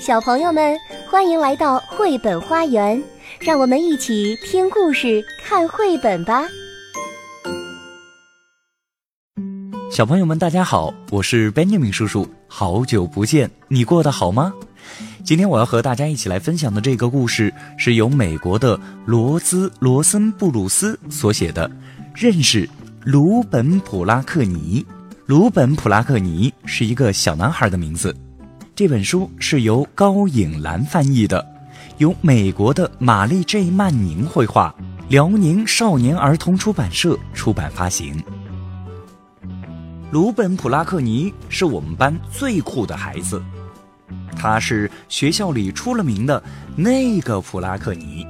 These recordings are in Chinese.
小朋友们，欢迎来到绘本花园，让我们一起听故事、看绘本吧。小朋友们，大家好，我是 Benjamin 叔叔，好久不见，你过得好吗？今天我要和大家一起来分享的这个故事，是由美国的罗兹·罗森布鲁斯所写的《认识鲁本·普拉克尼》。鲁本·普拉克尼是一个小男孩的名字。这本书是由高颖兰翻译的，由美国的玛丽 J 曼宁绘画，辽宁少年儿童出版社出版发行。鲁本·普拉克尼是我们班最酷的孩子，他是学校里出了名的那个普拉克尼。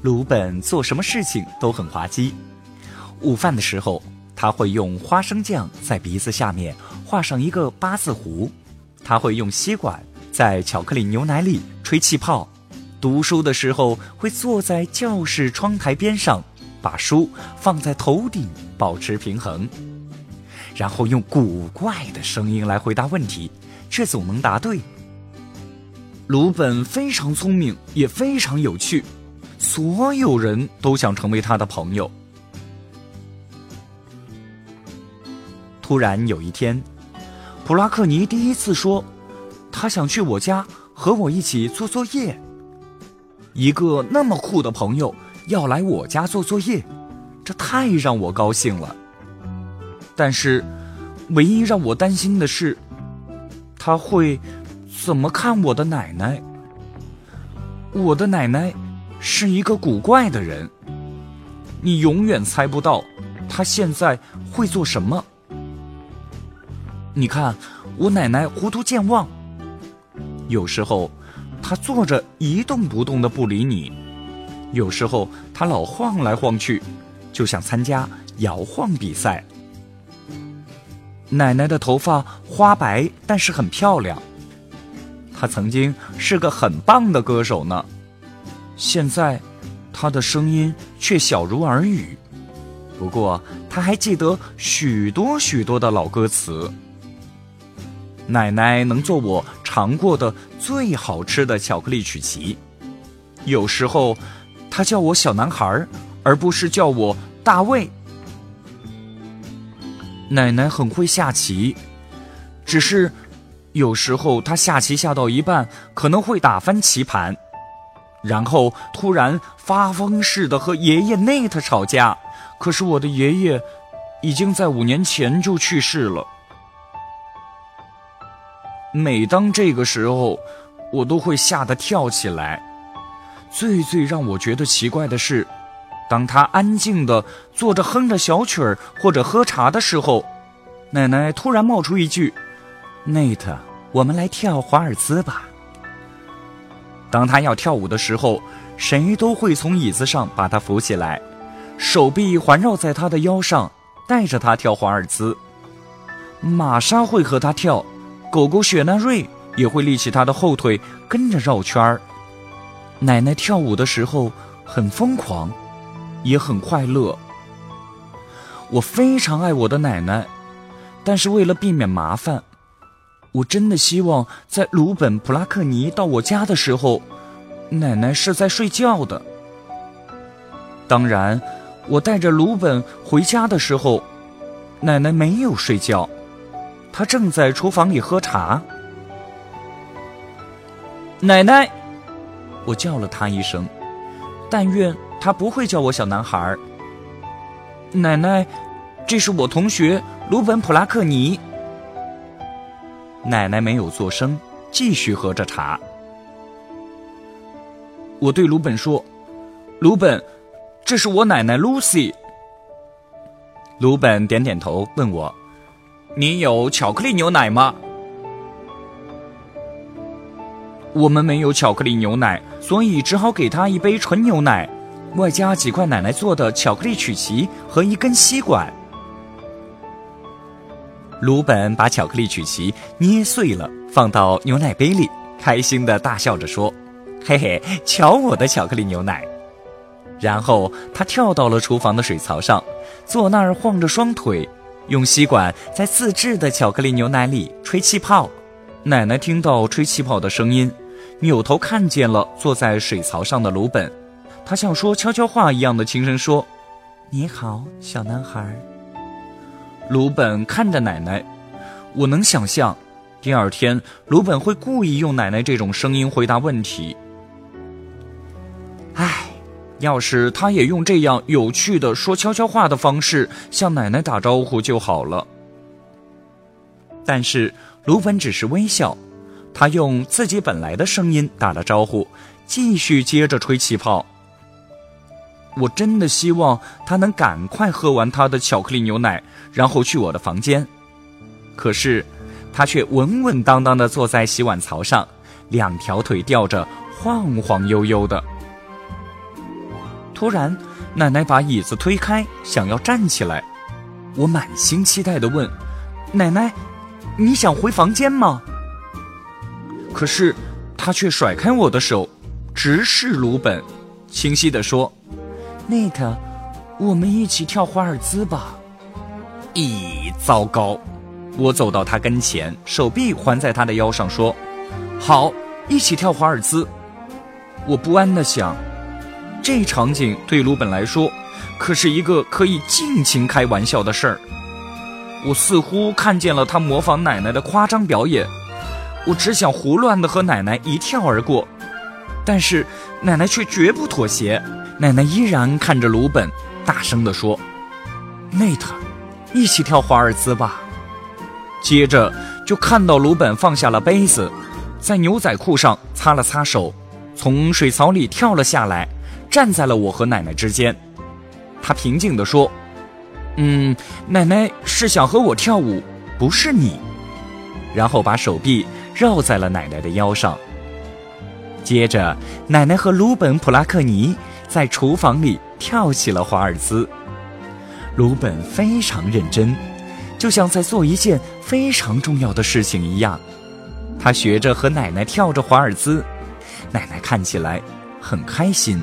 鲁本做什么事情都很滑稽。午饭的时候，他会用花生酱在鼻子下面画上一个八字胡。他会用吸管在巧克力牛奶里吹气泡，读书的时候会坐在教室窗台边上，把书放在头顶保持平衡，然后用古怪的声音来回答问题，却总能答对。鲁本非常聪明，也非常有趣，所有人都想成为他的朋友。突然有一天。普拉克尼第一次说，他想去我家和我一起做作业。一个那么酷的朋友要来我家做作业，这太让我高兴了。但是，唯一让我担心的是，他会怎么看我的奶奶？我的奶奶是一个古怪的人，你永远猜不到她现在会做什么。你看，我奶奶糊涂健忘。有时候，她坐着一动不动的不理你；有时候，她老晃来晃去，就想参加摇晃比赛。奶奶的头发花白，但是很漂亮。她曾经是个很棒的歌手呢。现在，她的声音却小如耳语。不过，她还记得许多许多的老歌词。奶奶能做我尝过的最好吃的巧克力曲奇，有时候，她叫我小男孩，而不是叫我大卫。奶奶很会下棋，只是有时候她下棋下到一半，可能会打翻棋盘，然后突然发疯似的和爷爷内特吵架。可是我的爷爷已经在五年前就去世了。每当这个时候，我都会吓得跳起来。最最让我觉得奇怪的是，当他安静的坐着哼着小曲儿或者喝茶的时候，奶奶突然冒出一句：“内特，我们来跳华尔兹吧。”当他要跳舞的时候，谁都会从椅子上把他扶起来，手臂环绕在他的腰上，带着他跳华尔兹。玛莎会和他跳。狗狗雪纳瑞也会立起它的后腿，跟着绕圈儿。奶奶跳舞的时候很疯狂，也很快乐。我非常爱我的奶奶，但是为了避免麻烦，我真的希望在鲁本·普拉克尼到我家的时候，奶奶是在睡觉的。当然，我带着鲁本回家的时候，奶奶没有睡觉。他正在厨房里喝茶。奶奶，我叫了他一声，但愿他不会叫我小男孩。奶奶，这是我同学鲁本·普拉克尼。奶奶没有作声，继续喝着茶。我对鲁本说：“鲁本，这是我奶奶 Lucy。”鲁本点点头，问我。你有巧克力牛奶吗？我们没有巧克力牛奶，所以只好给他一杯纯牛奶，外加几块奶奶做的巧克力曲奇和一根吸管。鲁本把巧克力曲奇捏碎了，放到牛奶杯里，开心的大笑着说：“嘿嘿，瞧我的巧克力牛奶！”然后他跳到了厨房的水槽上，坐那儿晃着双腿。用吸管在自制的巧克力牛奶里吹气泡，奶奶听到吹气泡的声音，扭头看见了坐在水槽上的鲁本，他像说悄悄话一样的轻声说：“你好，小男孩。”鲁本看着奶奶，我能想象，第二天鲁本会故意用奶奶这种声音回答问题。要是他也用这样有趣的说悄悄话的方式向奶奶打招呼就好了。但是鲁本只是微笑，他用自己本来的声音打了招呼，继续接着吹气泡。我真的希望他能赶快喝完他的巧克力牛奶，然后去我的房间。可是，他却稳稳当当地坐在洗碗槽上，两条腿吊着，晃晃悠悠的。突然，奶奶把椅子推开，想要站起来。我满心期待地问：“奶奶，你想回房间吗？”可是，她却甩开我的手，直视鲁本，清晰地说：“Nick，我们一起跳华尔兹吧。”咦，糟糕！我走到他跟前，手臂环在他的腰上，说：“好，一起跳华尔兹。”我不安地想。这场景对鲁本来说，可是一个可以尽情开玩笑的事儿。我似乎看见了他模仿奶奶的夸张表演，我只想胡乱的和奶奶一跳而过，但是奶奶却绝不妥协。奶奶依然看着鲁本，大声地说：“内特，一起跳华尔兹吧。”接着就看到鲁本放下了杯子，在牛仔裤上擦了擦手，从水槽里跳了下来。站在了我和奶奶之间，他平静地说：“嗯，奶奶是想和我跳舞，不是你。”然后把手臂绕在了奶奶的腰上。接着，奶奶和鲁本·普拉克尼在厨房里跳起了华尔兹。鲁本非常认真，就像在做一件非常重要的事情一样。他学着和奶奶跳着华尔兹，奶奶看起来很开心。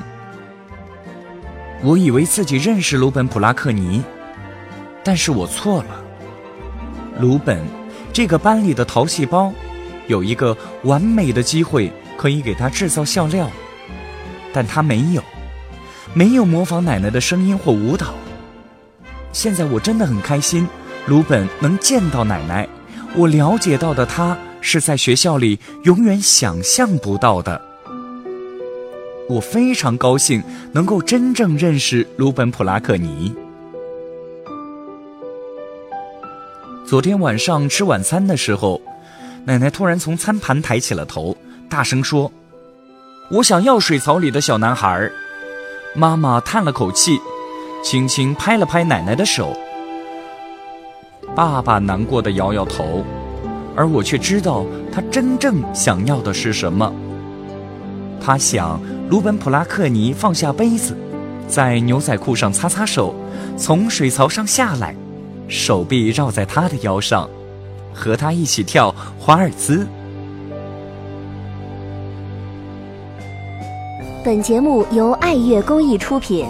我以为自己认识鲁本·普拉克尼，但是我错了。鲁本，这个班里的淘气包，有一个完美的机会可以给他制造笑料，但他没有，没有模仿奶奶的声音或舞蹈。现在我真的很开心，鲁本能见到奶奶，我了解到的他是在学校里永远想象不到的。我非常高兴能够真正认识鲁本·普拉克尼。昨天晚上吃晚餐的时候，奶奶突然从餐盘抬起了头，大声说：“我想要水槽里的小男孩。”妈妈叹了口气，轻轻拍了拍奶奶的手。爸爸难过的摇摇头，而我却知道他真正想要的是什么。他想。鲁本·普拉克尼放下杯子，在牛仔裤上擦擦手，从水槽上下来，手臂绕在他的腰上，和他一起跳华尔兹。本节目由爱乐公益出品。